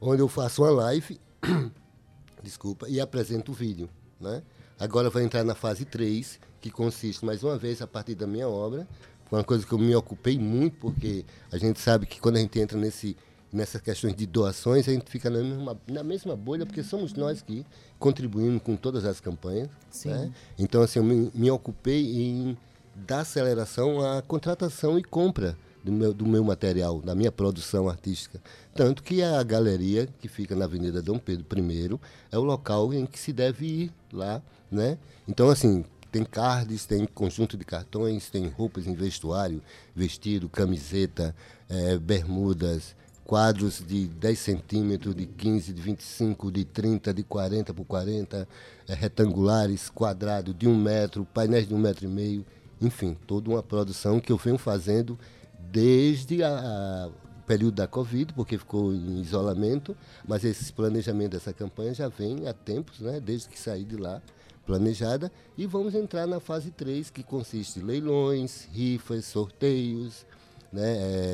Speaker 5: onde eu faço uma live, desculpa, e apresento o vídeo. Né? Agora vai entrar na fase 3, que consiste, mais uma vez, a partir da minha obra, foi uma coisa que eu me ocupei muito, porque a gente sabe que quando a gente entra nesse, nessas questões de doações, a gente fica na mesma, na mesma bolha, porque somos nós que contribuímos com todas as campanhas. Né? Então, assim, eu me, me ocupei em dar aceleração à contratação e compra do meu, do meu material, da minha produção artística. Tanto que a galeria, que fica na Avenida Dom Pedro I, é o local em que se deve ir lá, né? Então, assim, tem cards, tem conjunto de cartões, tem roupas em vestuário, vestido, camiseta, eh, bermudas, quadros de 10 centímetros, de 15, de 25, de 30, de 40 por 40, eh, retangulares, quadrados de um metro, painéis de um metro e meio, enfim, toda uma produção que eu venho fazendo desde a- o período da Covid, porque ficou em isolamento, mas esse planejamento dessa campanha já vem há tempos, né, desde que saí de lá, planejada, e vamos entrar na fase 3, que consiste em leilões, rifas, sorteios, né,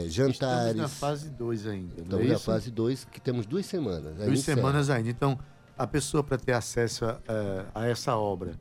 Speaker 5: eh,
Speaker 2: Estamos
Speaker 5: jantares.
Speaker 2: na fase 2 ainda, não
Speaker 5: Estamos
Speaker 2: é
Speaker 5: na
Speaker 2: isso?
Speaker 5: fase 2, que temos duas semanas.
Speaker 2: Duas semanas ainda. Então, a pessoa para ter acesso a, a- a essa obra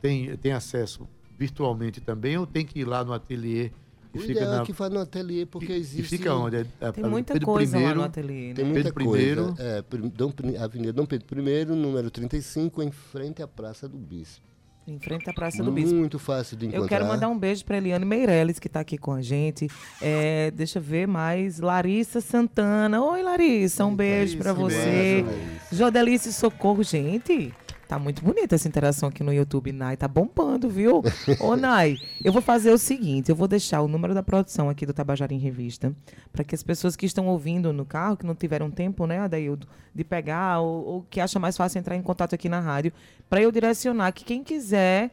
Speaker 2: tem, tem acesso virtualmente também ou tem que ir lá no ateliê
Speaker 5: O
Speaker 2: fica
Speaker 5: ideal
Speaker 2: na.
Speaker 5: é que vá no ateliê, porque
Speaker 2: e-
Speaker 5: existe...
Speaker 2: E fica onde? É- é-
Speaker 4: Tem
Speaker 2: é
Speaker 4: muita
Speaker 2: Pedro
Speaker 4: coisa lá
Speaker 2: Primeiro,
Speaker 4: no ateliê,
Speaker 5: Tem
Speaker 4: né?
Speaker 5: muita
Speaker 2: Pedro
Speaker 5: coisa.
Speaker 2: I.
Speaker 5: É, Dom Avenida Dom Pedro I, número 35, em frente à Praça do Bispo.
Speaker 4: Em frente à Praça do Bispo.
Speaker 5: Muito fácil de encontrar.
Speaker 4: Eu quero mandar um beijo para Eliane Meirelles, que está aqui com a gente. É, deixa eu ver mais. Larissa Santana. Oi, Larissa, um beijo para você. Jodelice Socorro, gente. Tá muito bonita essa interação aqui no YouTube, Nai. Tá bombando, viu? Ô, Nai, eu vou fazer o seguinte: eu vou deixar o número da produção aqui do Tabajara em Revista, para que as pessoas que estão ouvindo no carro, que não tiveram tempo, né, Adaildo, de pegar, ou, ou que acha mais fácil entrar em contato aqui na rádio, para eu direcionar que quem quiser.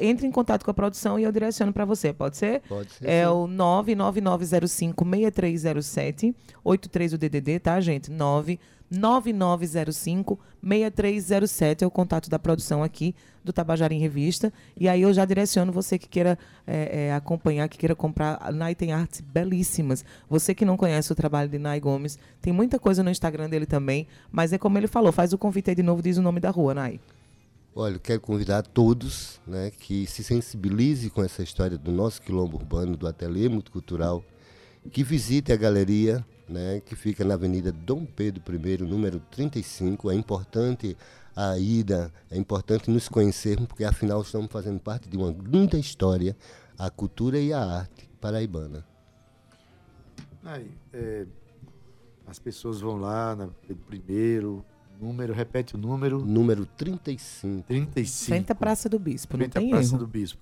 Speaker 4: Entre em contato com a produção e eu direciono para você, pode ser?
Speaker 5: Pode ser.
Speaker 4: É
Speaker 5: sim.
Speaker 4: o 99905-6307, 83 o DDD, tá, gente? 99905-6307 é o contato da produção aqui do Tabajara em Revista. E aí eu já direciono você que queira é, é, acompanhar, que queira comprar. Nai tem artes belíssimas. Você que não conhece o trabalho de Nai Gomes, tem muita coisa no Instagram dele também. Mas é como ele falou, faz o convite aí de novo, diz o nome da rua, Nai.
Speaker 5: Olha, quero convidar todos né, que se sensibilize com essa história do nosso quilombo urbano, do Ateliê Multicultural, que visite a galeria, né, que fica na Avenida Dom Pedro I, número 35. É importante a ida, é importante nos conhecermos, porque afinal estamos fazendo parte de uma linda história, a cultura e a arte paraibana.
Speaker 2: Aí, é, as pessoas vão lá na Pedro Primeiro, número, repete o número,
Speaker 5: Número 35.
Speaker 2: 35.
Speaker 4: Frente à Praça do Bispo, não
Speaker 2: frente
Speaker 4: tem
Speaker 2: Praça
Speaker 4: erro.
Speaker 2: do Bispo.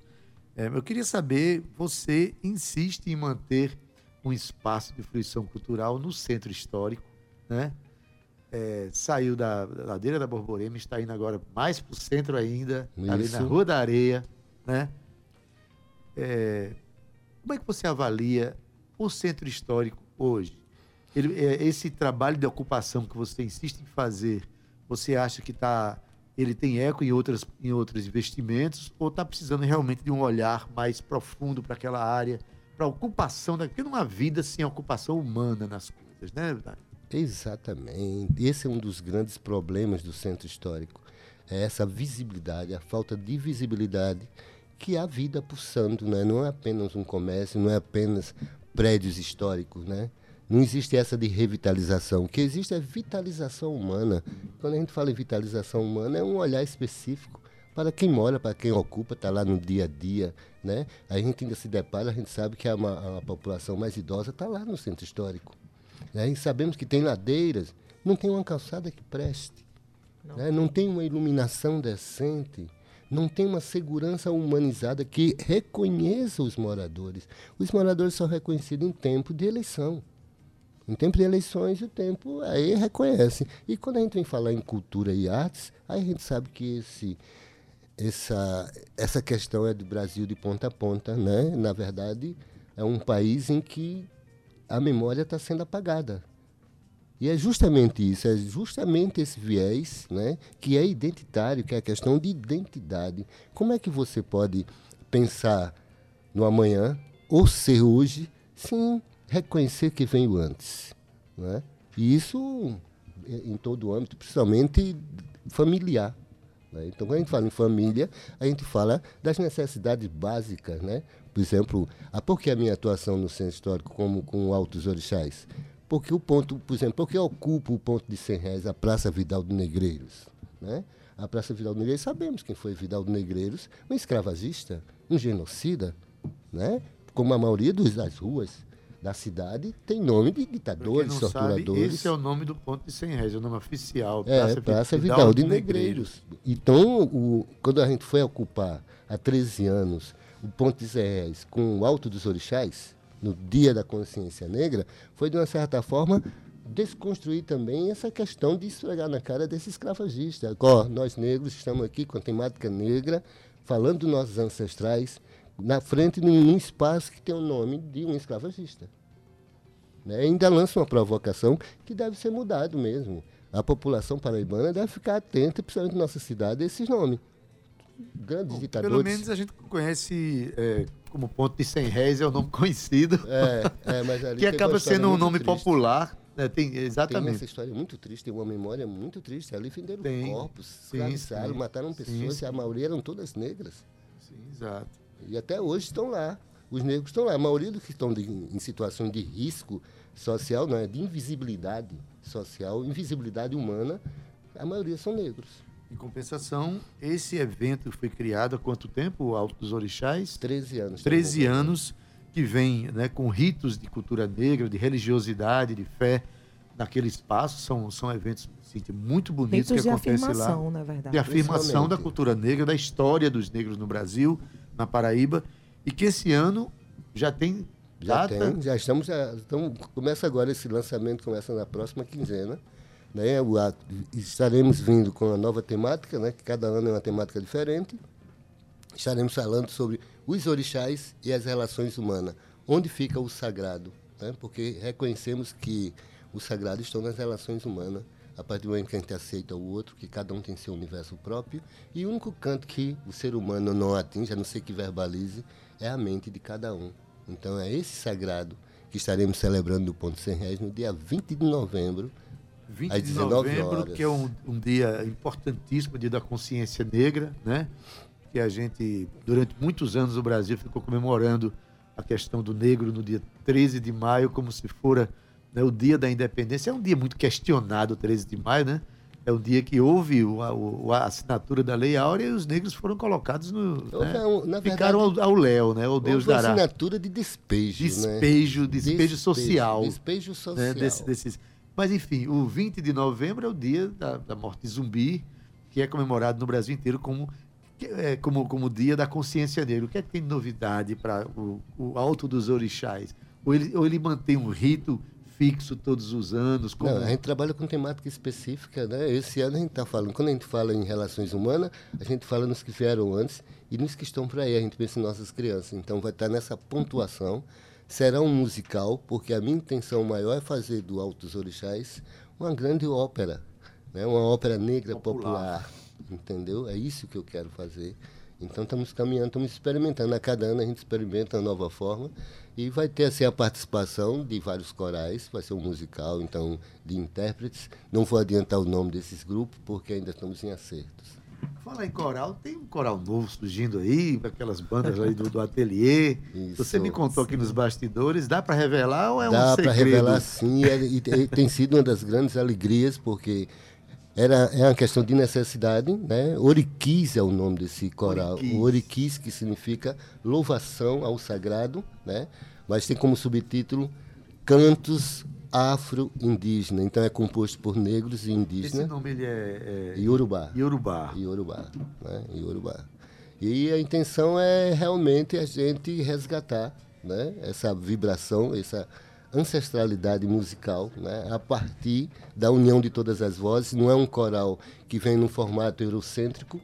Speaker 2: É, eu queria saber, você insiste em manter um espaço de fruição cultural no centro histórico, né? É, saiu da, da ladeira da Borborema, está indo agora mais para o centro ainda, ali na. Rua da Areia, né? É, como é que você avalia o centro histórico hoje? Ele- é, esse trabalho de ocupação que você insiste em fazer, você acha que tá, ele tem eco em, outras, em outros investimentos ou está precisando realmente de um olhar mais profundo para aquela área, para ocupação, da, porque não há vida sem ocupação humana nas coisas, né?
Speaker 5: Exatamente. Esse é um dos grandes problemas do centro histórico. É essa visibilidade, a falta de visibilidade que há vida pulsando, né? Não é apenas um comércio, não é apenas prédios históricos, né? Não existe essa de revitalização. O que existe é vitalização humana. Quando a gente fala em vitalização humana, é um olhar específico para quem mora, para quem ocupa, está lá no dia a dia, né? A gente ainda se depara, a gente sabe que a, a população mais idosa está lá no centro histórico. Né? E sabemos que tem ladeiras, não tem uma calçada que preste, não, né? não tem uma iluminação decente, não tem uma segurança humanizada que reconheça os moradores. Os moradores são reconhecidos em tempo de eleição. Em tempo de eleições, o tempo aí reconhece. E quando a gente vem falar em cultura e artes, aí a gente sabe que esse, essa, essa questão é do Brasil de ponta a ponta. Né? Na verdade, é um país em que a memória está sendo apagada. E é justamente isso, é justamente esse viés né, que é identitário, que é a questão de identidade. Como é que você pode pensar no amanhã ou ser hoje sem reconhecer que veio antes? Né? E isso em todo o âmbito, principalmente familiar. Né? Então, quando a gente fala em família, a gente fala das necessidades básicas, né? Por exemplo, ah, por que a minha atuação no centro histórico como com Altos Orixás? Porque o ponto, por exemplo, porque ocupa o ponto de 100 reais a Praça Vidal do Negreiros? Né? A Praça Vidal do Negreiros, sabemos quem foi Vidal do Negreiros, um escravagista, um genocida, né? como a maioria dos, das ruas da cidade tem nome de ditadores,
Speaker 2: não sabe,
Speaker 5: torturadores.
Speaker 2: esse é o nome do ponto de 100 reais, é o nome oficial.
Speaker 5: É, Praça Vidal de Negreiros. Então, o, quando a gente foi ocupar há 13 anos o ponto de Zé Reis com o Alto dos Orixás, no Dia da Consciência Negra, foi de uma certa forma desconstruir também essa questão de esfregar na cara desse escravagista. Ó, nós negros estamos aqui com a temática negra, falando dos nossos ancestrais, na frente de um espaço que tem o nome de um escravagista. Né? Ainda lança uma provocação que deve ser mudado mesmo. A população paraibana deve ficar atenta, principalmente na nossa cidade, a esses nomes. Grandes ditadores.
Speaker 2: Pelo menos a gente conhece é, como ponto de 100 réis, é o nome conhecido,
Speaker 5: É, é, mas ali
Speaker 2: que acaba sendo um nome
Speaker 5: triste.
Speaker 2: popular. né, tem,
Speaker 5: Tem
Speaker 2: exatamente.
Speaker 5: essa história muito triste, tem uma memória muito triste. Ali venderam
Speaker 2: Tem.
Speaker 5: corpos,
Speaker 2: Sim,
Speaker 5: escravizaram,
Speaker 2: sim.
Speaker 5: mataram
Speaker 2: Sim,
Speaker 5: pessoas,
Speaker 2: sim.
Speaker 5: e a maioria eram todas negras.
Speaker 2: Sim, exato.
Speaker 5: E até hoje estão lá. Os negros estão lá. A maioria dos que estão de- em situações de risco social, não é, de invisibilidade social, invisibilidade humana, a maioria são negros.
Speaker 2: Em compensação, esse evento foi criado há quanto tempo, Alto dos Orixás?
Speaker 5: 13 anos.
Speaker 2: 13 anos, que vem né, com ritos de cultura negra, de religiosidade, de fé naquele espaço. São, são eventos assim, muito bonitos
Speaker 4: Ritos
Speaker 2: que
Speaker 4: de
Speaker 2: acontecem lá.
Speaker 4: afirmação, na verdade.
Speaker 2: de afirmação da cultura negra, da história dos negros no Brasil, na Paraíba, e que esse ano já tem
Speaker 5: Já
Speaker 2: data.
Speaker 5: tem, já estamos, já, então começa agora esse lançamento, começa na próxima quinzena. Né? O, a- estaremos vindo com a nova temática, né? que cada ano é uma temática diferente. Estaremos falando sobre os orixás e as relações humanas. Onde fica o sagrado? Né? Porque reconhecemos que o sagrado está nas relações humanas. A partir do momento que a gente aceita o outro, que cada um tem seu universo próprio, e o único canto que o ser humano não atinge, a não ser que verbalize, é a mente de cada um. Então é esse sagrado que estaremos celebrando no Ponto 100 Reais no dia 20 de novembro,
Speaker 2: 20
Speaker 5: Às
Speaker 2: de
Speaker 5: 19
Speaker 2: novembro,
Speaker 5: horas.
Speaker 2: que é um, um dia importantíssimo, dia da consciência negra, né? Que a gente, durante muitos anos, o Brasil ficou comemorando a questão do negro no dia 13 de maio, como se fora né, o dia da independência. É um dia muito questionado, o 13 de maio, né? É o dia que houve o- a, o- a assinatura da Lei Áurea e os negros foram colocados no. Né?
Speaker 5: um-
Speaker 2: Ficaram ao, ao léu, né? O Deus dará.
Speaker 5: assinatura de despejo, né?
Speaker 2: Despejo, despejo social.
Speaker 5: Despejo social.
Speaker 2: né, desse- desses. Mas, enfim, o 20 de novembro é o dia da, da morte zumbi, que é comemorado no Brasil inteiro como, é, como, como dia da consciência negra. O que é que tem de novidade para o, o Alto dos Orixás? Ou ele, ou ele mantém um rito fixo todos os anos? Como...
Speaker 5: Não, a gente trabalha com temática específica, né? Esse ano a gente está falando, quando a gente fala em relações humanas, a gente fala nos que vieram antes e nos que estão por aí. A gente pensa em nossas crianças. Então vai estar nessa pontuação. Será um musical, porque a minha intenção maior é fazer do Altos Orixás uma grande ópera, né? uma ópera negra
Speaker 2: Popular.
Speaker 5: popular. entendeu? É isso que eu quero fazer. Então estamos caminhando, estamos experimentando. A cada ano a gente experimenta uma nova forma e vai ter assim, a participação de vários corais, vai ser um musical, então, de intérpretes. Não vou adiantar o nome desses grupos, porque ainda estamos em acertos.
Speaker 2: Fala em coral, tem um coral novo surgindo aí, aquelas bandas aí do, do ateliê.
Speaker 5: Isso.
Speaker 2: Você me contou aqui nos bastidores, dá para revelar ou é um
Speaker 5: Dá para
Speaker 2: segredo?
Speaker 5: revelar sim, é- e, te- tem sido uma das grandes alegrias, porque era, é uma questão de necessidade, né? Oriquis é o nome desse coral.
Speaker 2: Oriquis.
Speaker 5: Oriquis, que significa louvação ao sagrado, né? Mas tem como subtítulo Cantos Afro-Indígena. Então é composto por negros e
Speaker 2: Esse
Speaker 5: indígenas.
Speaker 2: nome ele é, é
Speaker 5: Iorubá.
Speaker 2: Iorubá.
Speaker 5: Iorubá, né? Iorubá. E a intenção é realmente a gente resgatar, né? Essa vibração, essa ancestralidade musical, né? A partir da união de todas as vozes. Não é um coral que vem num formato eurocêntrico,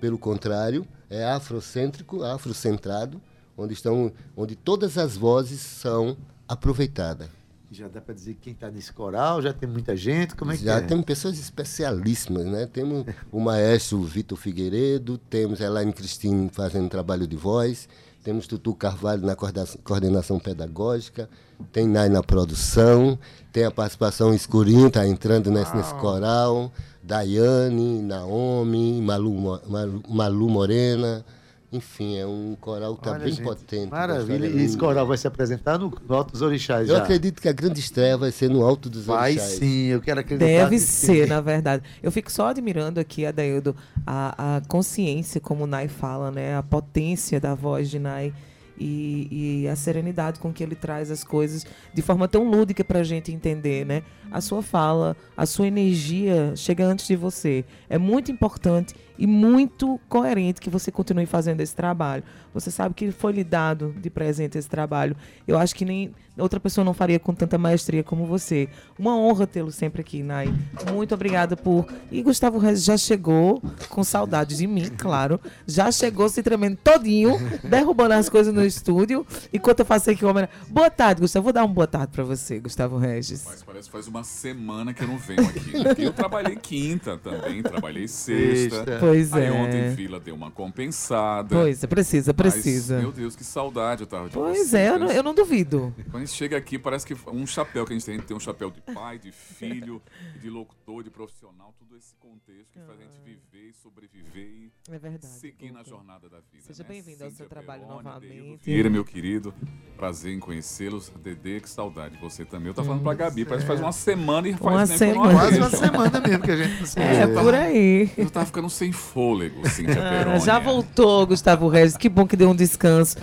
Speaker 5: pelo contrário, é afrocêntrico, afrocentrado, onde estão, onde todas as vozes são aproveitadas.
Speaker 2: Já dá para dizer quem está nesse coral, já tem muita gente, como é que
Speaker 5: Já
Speaker 2: é?
Speaker 5: temos pessoas especialíssimas, né? Temos o maestro Vitor Figueiredo, temos a Elaine Cristine fazendo trabalho de voz, temos Tutu Carvalho na coordenação pedagógica, tem Nai na produção, tem a participação Escurinho, está entrando nesse, nesse coral, Daiane, Naomi, Malu, Malu, Malu Morena, Enfim, é um coral tá
Speaker 2: Olha,
Speaker 5: bem
Speaker 2: gente,
Speaker 5: potente.
Speaker 2: Maravilha. E esse coral vai se apresentar no no Alto dos Orixás
Speaker 5: Eu
Speaker 2: já.
Speaker 5: acredito que a grande estreia vai ser no Alto dos
Speaker 2: Vai
Speaker 5: Orixás.
Speaker 2: sim, eu quero acreditar.
Speaker 4: Deve
Speaker 2: que
Speaker 4: ser,
Speaker 2: sim.
Speaker 4: na verdade. Eu fico só admirando aqui, Adaildo, a, a consciência, como o Nai fala, né? A potência da voz de Nai e, e a serenidade com que ele traz as coisas de forma tão lúdica pra gente entender, né? A sua fala, a sua energia chega antes de você. É muito importante e muito coerente que você continue fazendo esse trabalho. Você sabe que foi lhe dado de presente esse trabalho. Eu acho que nem outra pessoa não faria com tanta maestria como você. Uma honra tê-lo sempre aqui, Nai. Muito obrigada por. E Gustavo Reis já chegou com saudade de mim, claro. Já chegou se tremendo todinho, derrubando as coisas no estúdio. Enquanto eu faço aqui uma. Boa tarde, Gustavo. Vou dar uma boa tarde pra você, Gustavo Regis.
Speaker 1: Mas parece que faz uma semana que eu não venho aqui. né? Eu trabalhei quinta também, trabalhei sexta.
Speaker 2: Sexta.
Speaker 4: Pois
Speaker 1: Aí
Speaker 4: é.
Speaker 1: ontem fila deu uma compensada.
Speaker 4: Pois é, precisa,
Speaker 1: Mas,
Speaker 4: precisa.
Speaker 1: meu Deus, que saudade eu tava de
Speaker 4: Pois
Speaker 1: vocês.
Speaker 4: é, eu não, eu não duvido.
Speaker 1: Quando a gente chega aqui, parece que um chapéu que a gente tem, tem um chapéu de pai, de filho, de locutor, de profissional, tudo esse contexto que faz a gente viver e sobreviver e
Speaker 4: É verdade.
Speaker 1: seguir na jornada da vida.
Speaker 4: Seja
Speaker 1: né?
Speaker 4: bem-vindo ao seu trabalho
Speaker 1: Peroni,
Speaker 4: novamente.
Speaker 1: Vieira, meu querido, prazer em conhecê-los. Dedê, que saudade de você também. Eu tô falando pra Gabi, parece que faz uma semana e faz
Speaker 4: Uma
Speaker 1: tempo que
Speaker 4: semana.
Speaker 2: Quase uma semana mesmo que a gente não se
Speaker 4: É,
Speaker 2: vê.
Speaker 4: por aí.
Speaker 1: Eu tava ficando sem fôlego, Cíntia
Speaker 4: Ah,
Speaker 1: Peroni.
Speaker 4: já voltou, Gustavo Regis. Que bom que deu um descanso.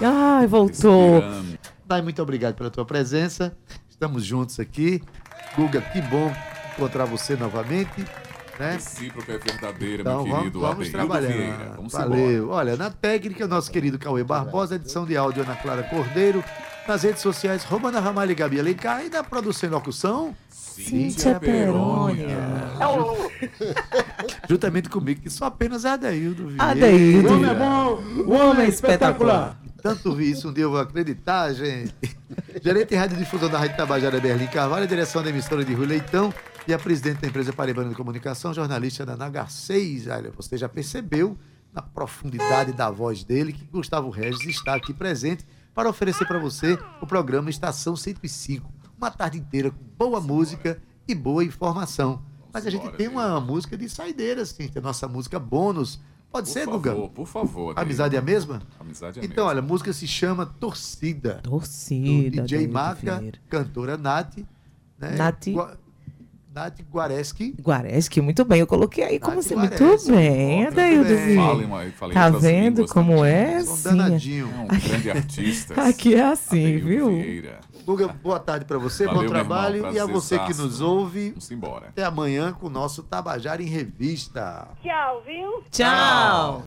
Speaker 4: Ai, voltou.
Speaker 1: Respirando.
Speaker 2: Dai, muito obrigado pela tua presença. Estamos juntos aqui. Guga, que bom encontrar você novamente. Né?
Speaker 1: Recíproca é verdadeira,
Speaker 2: Então
Speaker 1: meu
Speaker 2: vamos,
Speaker 1: querido
Speaker 2: vamos
Speaker 1: Adeildo
Speaker 2: trabalhar.
Speaker 1: Vieira. Vamos embora.
Speaker 2: Valeu. Olha, na técnica, nosso querido Cauê Barbosa, edição de áudio Ana Clara Cordeiro. Nas redes sociais, Romana Ramalho e Gabi Alencar. E na produção e locução,
Speaker 4: Cíntia Perônia.
Speaker 2: juntamente comigo, que só apenas é Adaildo Vieira.
Speaker 4: Adaildo.
Speaker 2: O homem é
Speaker 4: bom, o homem é espetacular.
Speaker 2: Tanto vi isso, um dia eu vou acreditar, gente. Gerente de Rádio Difusão da Rádio Tabajara, Berlim Carvalho, direção da emissora de Rui Leitão e a presidente da empresa Paraibana de Comunicação, jornalista da Nagar 6. Olha, você já percebeu na profundidade da voz dele que Gustavo Regis está aqui presente para oferecer para você o programa Estação 105. Uma tarde inteira com boa música e boa informação. Mas a gente tem uma música de saideira, assim, tem a nossa música bônus. Pode
Speaker 1: Por
Speaker 2: ser,
Speaker 1: favor,
Speaker 2: Guga?
Speaker 1: por favor.
Speaker 2: Amizade é a mesma?
Speaker 1: Amizade é
Speaker 2: Então,
Speaker 1: mesmo.
Speaker 2: olha, a música se chama Torcida. do
Speaker 4: Torcida.
Speaker 2: DJ
Speaker 4: Adaildo
Speaker 2: Maca, cantora Nath. Né?
Speaker 4: Nath.
Speaker 2: Nath Guareschi.
Speaker 4: Guareschi, muito bem. Eu coloquei aí como assim, muito
Speaker 2: Guareschi.
Speaker 4: bem,
Speaker 2: Muito
Speaker 4: Adaildo
Speaker 2: bem.
Speaker 4: Vieira.
Speaker 1: Falem, falem
Speaker 4: Tá vendo como é?
Speaker 2: Um
Speaker 4: Sim.
Speaker 2: danadinho.
Speaker 1: É um grande artista.
Speaker 4: Aqui é assim,
Speaker 1: Adeildo
Speaker 4: viu?
Speaker 1: Vieira.
Speaker 2: Guga, boa tarde para você,
Speaker 1: Valeu,
Speaker 2: bom
Speaker 1: meu irmão,
Speaker 2: trabalho. e a você que nos ouve,
Speaker 1: Vamos embora.
Speaker 2: até amanhã com o nosso Tabajara em Revista.
Speaker 8: Tchau, viu?
Speaker 4: Tchau.